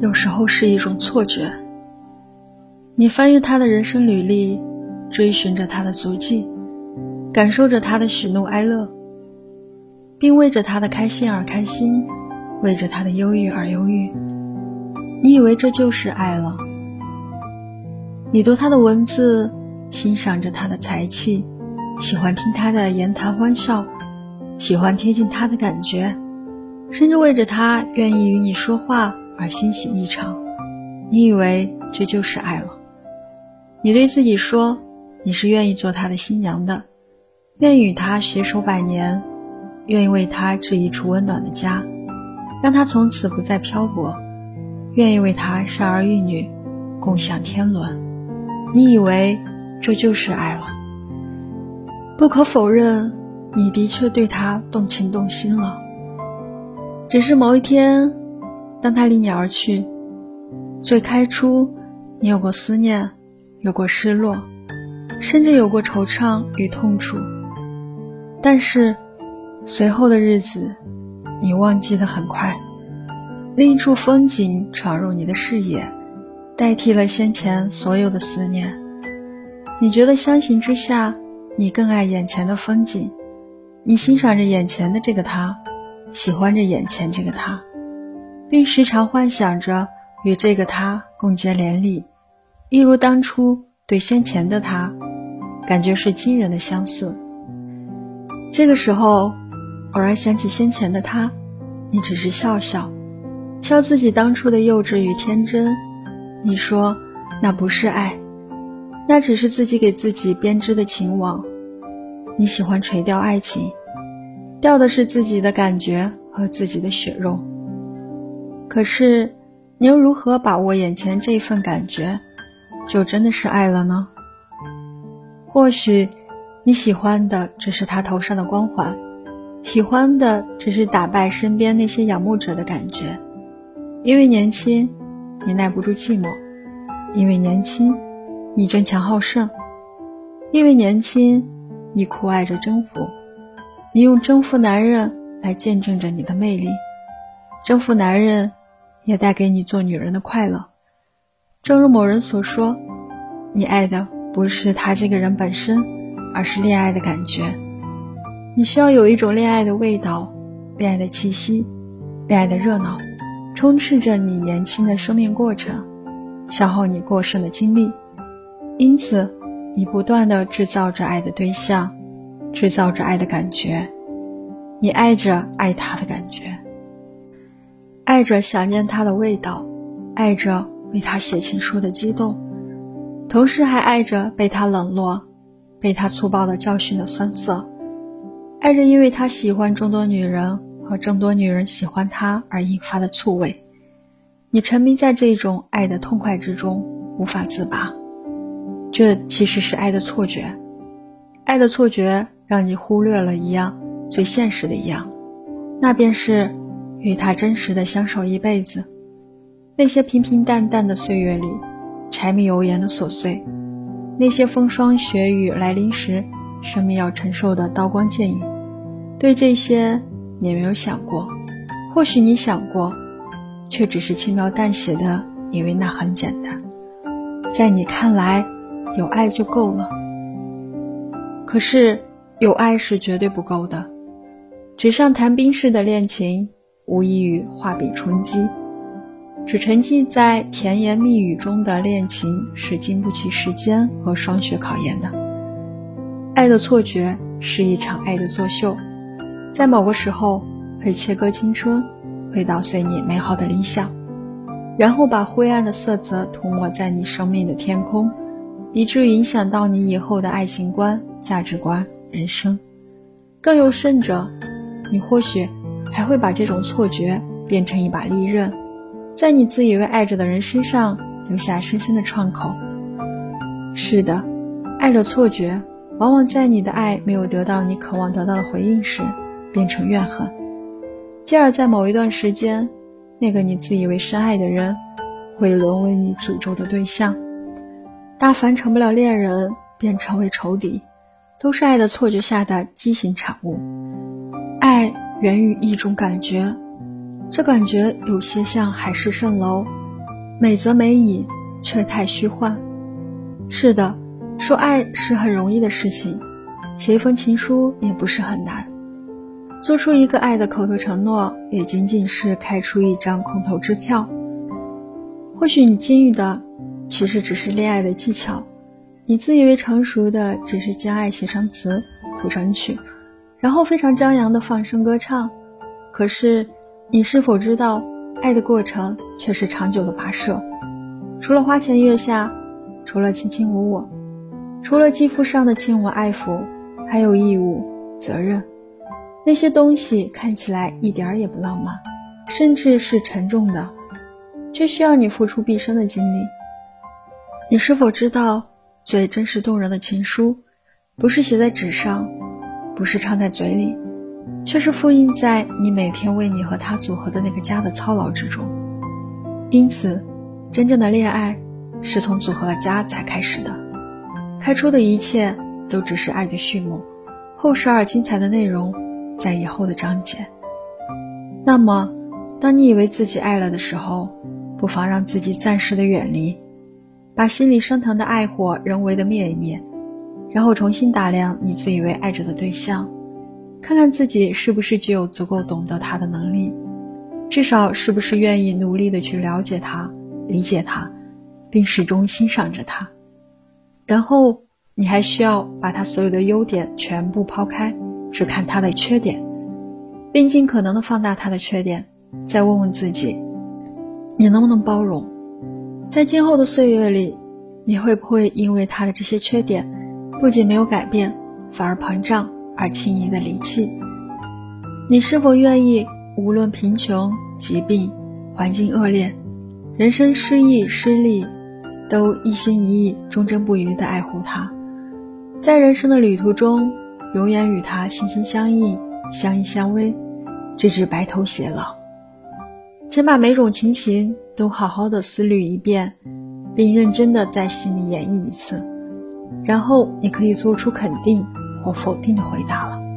有时候是一种错觉。你翻阅他的人生履历，追寻着他的足迹，感受着他的喜怒哀乐，并为着他的开心而开心，为着他的忧郁而忧郁。你以为这就是爱了？你读他的文字，欣赏着他的才气，喜欢听他的言谈欢笑，喜欢贴近他的感觉，甚至为着他愿意与你说话而欣喜异常。你以为这就是爱了？你对自己说，你是愿意做他的新娘的，愿意与他携手百年，愿意为他置一处温暖的家，让他从此不再漂泊，愿意为他生儿育女，共享天伦。你以为这就是爱了？不可否认，你的确对他动情动心了。只是某一天，当他离你而去，最开初，你有过思念。有过失落，甚至有过惆怅与痛楚，但是随后的日子，你忘记的很快。另一处风景闯入你的视野，代替了先前所有的思念。你觉得相形之下，你更爱眼前的风景，你欣赏着眼前的这个他，喜欢着眼前这个他，并时常幻想着与这个他共结连理。一如当初对先前的他，感觉是惊人的相似。这个时候，偶然想起先前的他，你只是笑笑，笑自己当初的幼稚与天真。你说那不是爱，那只是自己给自己编织的情网。你喜欢垂钓爱情，钓的是自己的感觉和自己的血肉。可是，你又如何把握眼前这一份感觉？就真的是爱了呢？或许你喜欢的只是他头上的光环，喜欢的只是打败身边那些仰慕者的感觉。因为年轻，你耐不住寂寞；因为年轻，你争强好胜；因为年轻，你酷爱着征服。你用征服男人来见证着你的魅力，征服男人也带给你做女人的快乐。正如某人所说，你爱的不是他这个人本身，而是恋爱的感觉。你需要有一种恋爱的味道，恋爱的气息，恋爱的热闹，充斥着你年轻的生命过程，消耗你过剩的精力。因此，你不断的制造着爱的对象，制造着爱的感觉。你爱着爱他的感觉，爱着想念他的味道，爱着。为他写情书的激动，同时还爱着被他冷落、被他粗暴的教训的酸涩，爱着因为他喜欢众多女人和众多女人喜欢他而引发的醋味。你沉迷在这种爱的痛快之中，无法自拔。这其实是爱的错觉，爱的错觉让你忽略了一样最现实的一样，那便是与他真实的相守一辈子。那些平平淡淡的岁月里，柴米油盐的琐碎；那些风霜雪雨来临时，生命要承受的刀光剑影。对这些，你没有想过；或许你想过，却只是轻描淡写的以为那很简单。在你看来，有爱就够了。可是，有爱是绝对不够的。纸上谈兵式的恋情，无异于画笔充饥。只沉浸在甜言蜜语中的恋情是经不起时间和霜雪考验的。爱的错觉是一场爱的作秀，在某个时候会切割青春，会捣碎你美好的理想，然后把灰暗的色泽涂抹在你生命的天空，以至于影响到你以后的爱情观、价值观、人生。更有甚者，你或许还会把这种错觉变成一把利刃。在你自以为爱着的人身上留下深深的创口。是的，爱的错觉，往往在你的爱没有得到你渴望得到的回应时，变成怨恨，继而在某一段时间，那个你自以为深爱的人，会沦为你诅咒的对象。大凡成不了恋人，便成为仇敌，都是爱的错觉下的畸形产物。爱源于一种感觉。这感觉有些像海市蜃楼，美则美矣，却太虚幻。是的，说爱是很容易的事情，写一封情书也不是很难，做出一个爱的口头承诺，也仅仅是开出一张空头支票。或许你精于的，其实只是恋爱的技巧；你自以为成熟的，只是将爱写成词，谱成曲，然后非常张扬的放声歌唱。可是，你是否知道，爱的过程却是长久的跋涉？除了花前月下，除了卿卿我我，除了肌肤上的亲吻爱抚，还有义务、责任。那些东西看起来一点儿也不浪漫，甚至是沉重的。却需要你付出毕生的精力。你是否知道，最真实动人的情书，不是写在纸上，不是唱在嘴里，却是复印在你每天为你和他组合的那个家的操劳之中。因此，真正的恋爱是从组合了家才开始的。开出的一切都只是爱的序幕，后十二精彩的内容在以后的章节。那么，当你以为自己爱了的时候，不妨让自己暂时的远离，把心里升腾的爱火人为的灭一灭，然后重新打量你自以为爱着的对象，看看自己是不是具有足够懂得他的能力，至少是不是愿意努力的去了解他、理解他，并始终欣赏着他。然后你还需要把他所有的优点全部抛开，只看他的缺点，并尽可能的放大他的缺点，再问问自己。你能不能包容，在今后的岁月里，你会不会因为他的这些缺点，不仅没有改变，反而膨胀而轻易的离弃？你是否愿意无论贫穷、疾病、环境恶劣、人生失意、失利，都一心一意、忠贞不渝的爱护他，在人生的旅途中，永远与他心心相印、相依相偎，直至白头偕老？请把每种情形都好好的思虑一遍，并认真的在心里演绎一次，然后你可以做出肯定或否定的回答了。